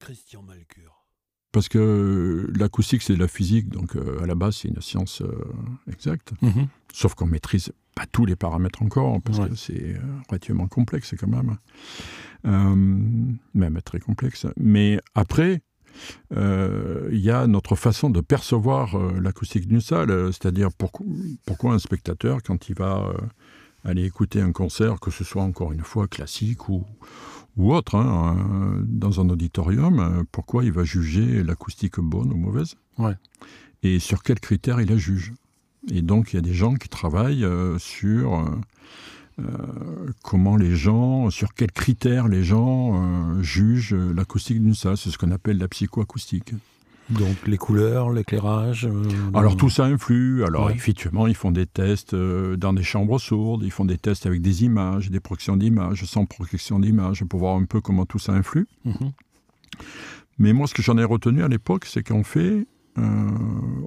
Christian Malcure. Parce que l'acoustique, c'est de la physique, donc euh, à la base, c'est une science euh, exacte. Mhm. Sauf qu'on maîtrise pas tous les paramètres encore, parce Ouais. que c'est euh, relativement complexe quand même. Euh, même très complexe. Mais après, euh, il y a notre façon de percevoir euh, l'acoustique d'une salle, euh, c'est-à-dire pourquoi, pourquoi un spectateur, quand il va euh, aller écouter un concert, que ce soit encore une fois classique ou, ou autre, hein, euh, dans un auditorium, euh, pourquoi il va juger l'acoustique bonne ou mauvaise Ouais. Et sur quels critères il la juge Et donc, il y a des gens qui travaillent euh, sur euh, comment les gens, sur quels critères les gens euh, jugent l'acoustique d'une salle. C'est ce qu'on appelle la psychoacoustique. Donc les couleurs, l'éclairage. euh, Alors tout ça influe. Alors Ouais. effectivement, ils font des tests euh, dans des chambres sourdes, ils font des tests avec des images, des projections d'images, sans projection d'images, pour voir un peu comment tout ça influe. Mhm. Mais moi, ce que j'en ai retenu à l'époque, c'est qu'en fait, euh,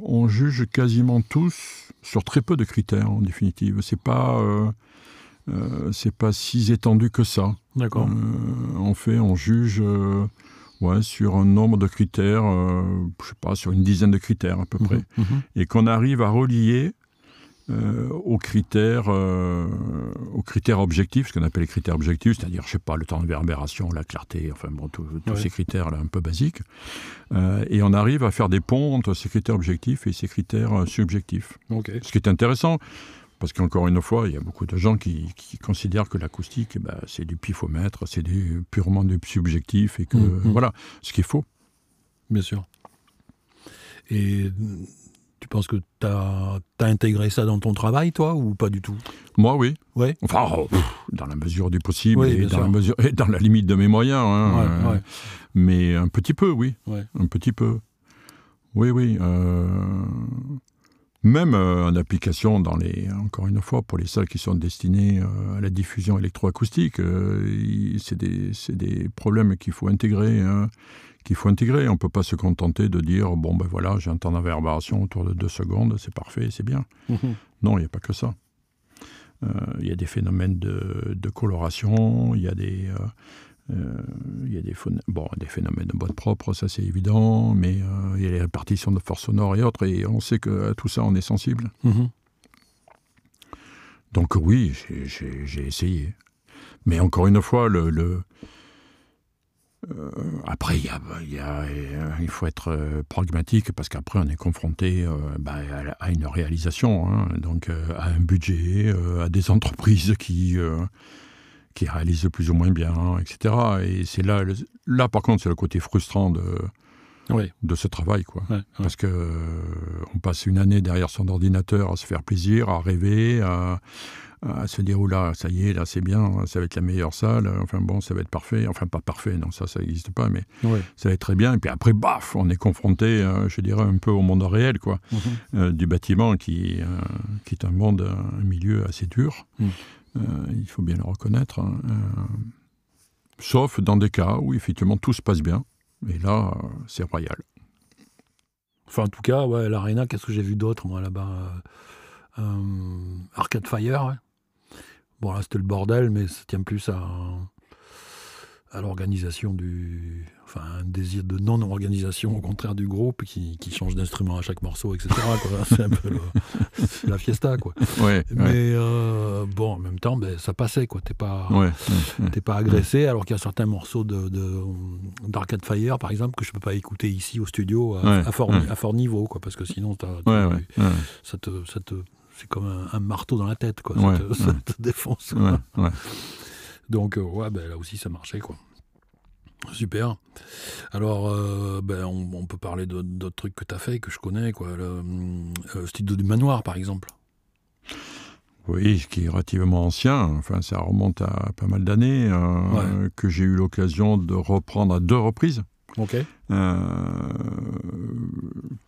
on juge quasiment tous sur très peu de critères, en définitive. C'est pas, euh, euh, c'est pas si étendu que ça. D'accord. Euh, en fait, on juge ouais, sur un nombre de critères, euh, je sais pas, sur une dizaine de critères à peu près, Mhm. Mhm. et qu'on arrive à relier euh, aux critères, euh, aux critères objectifs, ce qu'on appelle les critères objectifs, c'est-à-dire, je sais pas, le temps de réverbération, la clarté, enfin bon, tous Ouais. ces critères-là un peu basiques, Euh, et on arrive à faire des ponts entre ces critères objectifs et ces critères subjectifs. Ce qui est intéressant, parce qu'encore une fois, il y a beaucoup de gens qui, qui considèrent que l'acoustique, eh ben, c'est du pifomètre, c'est du, purement du subjectif, et que, Mhm. voilà, ce qui est faux. Bien sûr. Et mm, tu penses que tu as, intégré ça dans ton travail, toi, ou pas du tout? Moi, oui. Ouais. Enfin, oh, pff, dans la mesure du possible Oui, et, dans la mesure, et dans la limite de mes moyens. hein, Ouais, euh, ouais. Mais un petit peu, oui. Un petit peu. Oui, oui. euh, même euh, en application dans les, encore une fois, pour les salles qui sont destinées euh, à la diffusion électroacoustique, euh, c'est des, des problèmes qu'il faut intégrer. hein, qu'il faut intégrer. On ne peut pas se contenter de dire bon ben voilà, j'ai un temps d'inverbération autour de deux secondes, c'est parfait, c'est bien. Mhm. Non, il n'y a pas que ça. Il y a des phénomènes de, de coloration, il y a des, il y a des, bon, des phénomènes de boîte propre, ça c'est évident, mais euh, il y a les répartitions de force sonore et autres, et on sait que à tout ça on est sensible. Mhm. Donc oui, j'ai- essayé. Mais encore une fois, le, le- euh, après, il y a- y a, euh, il faut être euh, pragmatique parce qu'après, on est confronté euh, bah, à, une réalisation, hein, donc euh, à un budget, euh, à des entreprises qui, euh, qui réalisent plus ou moins bien, etc. Et c'est là, là, par contre, c'est le côté frustrant de, de ce travail, quoi. Ouais, ouais. Parce que euh, on passe une année derrière son ordinateur à se faire plaisir, à rêver, à, à se dire oula, ça y est, là c'est bien, ça va être la meilleure salle. Enfin bon, ça va être parfait. Enfin pas parfait, non, ça ça n'existe pas, mais Ouais. ça va être très bien. Et puis après, baf, on est confronté, euh, je dirais un peu au monde réel, quoi, Mhm. euh, du bâtiment qui, qui est un monde, un milieu assez dur. Mm. Euh, il faut bien le reconnaître. hein. Euh, sauf dans des cas où effectivement tout se passe bien. Et là, euh, c'est royal. Enfin, en tout cas, ouais, l'Arena, qu'est-ce que j'ai vu d'autre, moi, là-bas Euh, Arcade Fire, ouais. Bon, là, c'était le bordel, mais ça tient plus à, à l'organisation du. Enfin, un désir de non-organisation, au contraire du groupe, qui, qui change d'instrument à chaque morceau, etc. C'est un peu le- la fiesta, quoi. Ouais, Mais euh, même temps, ben, ça passait, quoi. T'es pas. ouais, ouais, ouais. T'es pas agressé, alors qu'il y a certains morceaux de, de- d'Arcade Fire, par exemple, que je peux pas écouter ici au studio à, fort, ouais. à fort niveau, quoi, parce que sinon, t'as- ça te, ça te- c'est comme un, un marteau dans la tête, quoi. Ça, te, ça ouais. te défonce. Donc, euh, ouais, ben, là aussi, ça marchait, quoi. Super. Alors, euh, ben, on, on peut parler d'autres trucs que tu as fait, que je connais, quoi. Le euh, studio du manoir, par exemple. Oui, ce qui est relativement ancien, enfin ça remonte à pas mal d'années, euh, que j'ai eu l'occasion de reprendre à deux reprises. Euh,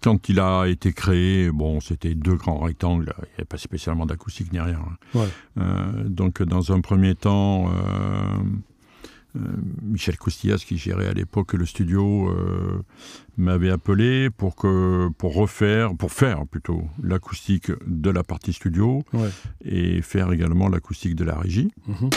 quand il a été créé, bon, c'était deux grands rectangles, il n'y avait pas spécialement d'acoustique ni rien. hein. Ouais. Euh, donc, dans un premier temps, Michel Coustillas, qui gérait à l'époque le studio, euh, m'avait appelé pour, que, pour refaire, pour faire plutôt l'acoustique de la partie studio Ouais. et faire également l'acoustique de la régie. Mhm.